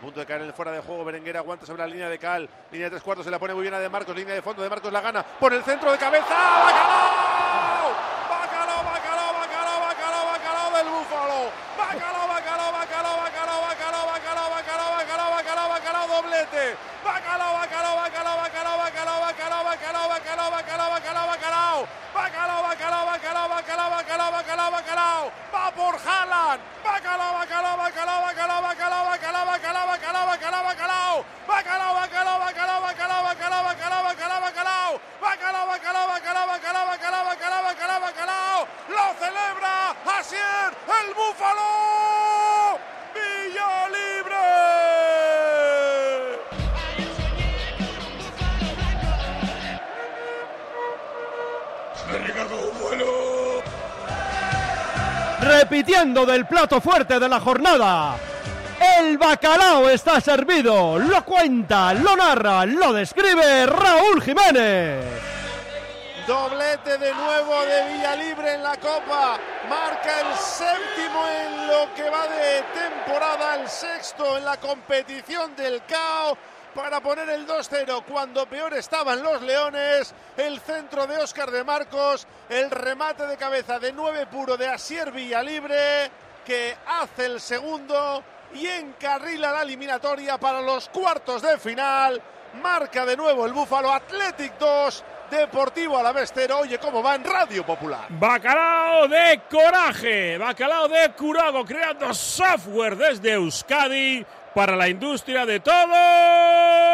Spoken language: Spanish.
A punto de caer en el fuera de juego, Berenguer aguanta sobre la línea de Cal. Línea de tres cuartos, se la pone muy bien a De Marcos. Línea de fondo, De Marcos la gana. Por el centro de cabeza. ¡Bacalao! ¡Bacalao, bacalao, bacalao, bacalao, bacalao del Búfalo! ¡Bacalao, bacalao, bacalao, bacalao, bacalao, bacalao, bacalao, bacalao, bacalao, bacalao, doblete! ¡Bacalao, bacalao, bacalao, bacalao, bacalao, bacalao, bacalao, bacalao, bacalao, bacalao, bacalao! ¡Bacalao, bacalao, bacalao, bacalao, bacalao, bacalao, bacalao! ¡Va por Haaland! ¡Bacalao, bacalao, bacalao, bacalao, bacalao, bacalao, bacalao, bacalao, bacalao, bacalao! ¡Bacalao, bacalao, bacalao, bacalao, bacalao, bacalao, bacalao, bacalao! ¡Bacalao, bacalao, bacalao, bacalao, bacalao, bacalao, bacalao! ¡Lo celebra Asier el Búfalo! ¡Villa Libre! repitiendo del plato fuerte de la jornada. El bacalao está servido, lo cuenta, lo narra, lo describe Raúl Jiménez. Doblete de nuevo de Villalibre en la Copa. Marca el séptimo en lo que va de temporada, el sexto en la competición del CAO para poner el 2-0 cuando peor estaban los Leones. El centro de Óscar de Marcos, el remate de cabeza de 9 puro de Asier Villalibre que hace el segundo y encarrila la eliminatoria para los cuartos de final. Marca de nuevo el Búfalo Athletic 2, Deportivo Alavestero. Oye, ¿cómo va en Radio Popular? Bacalao de coraje, bacalao de curago, creando software desde Euskadi para la industria de todo.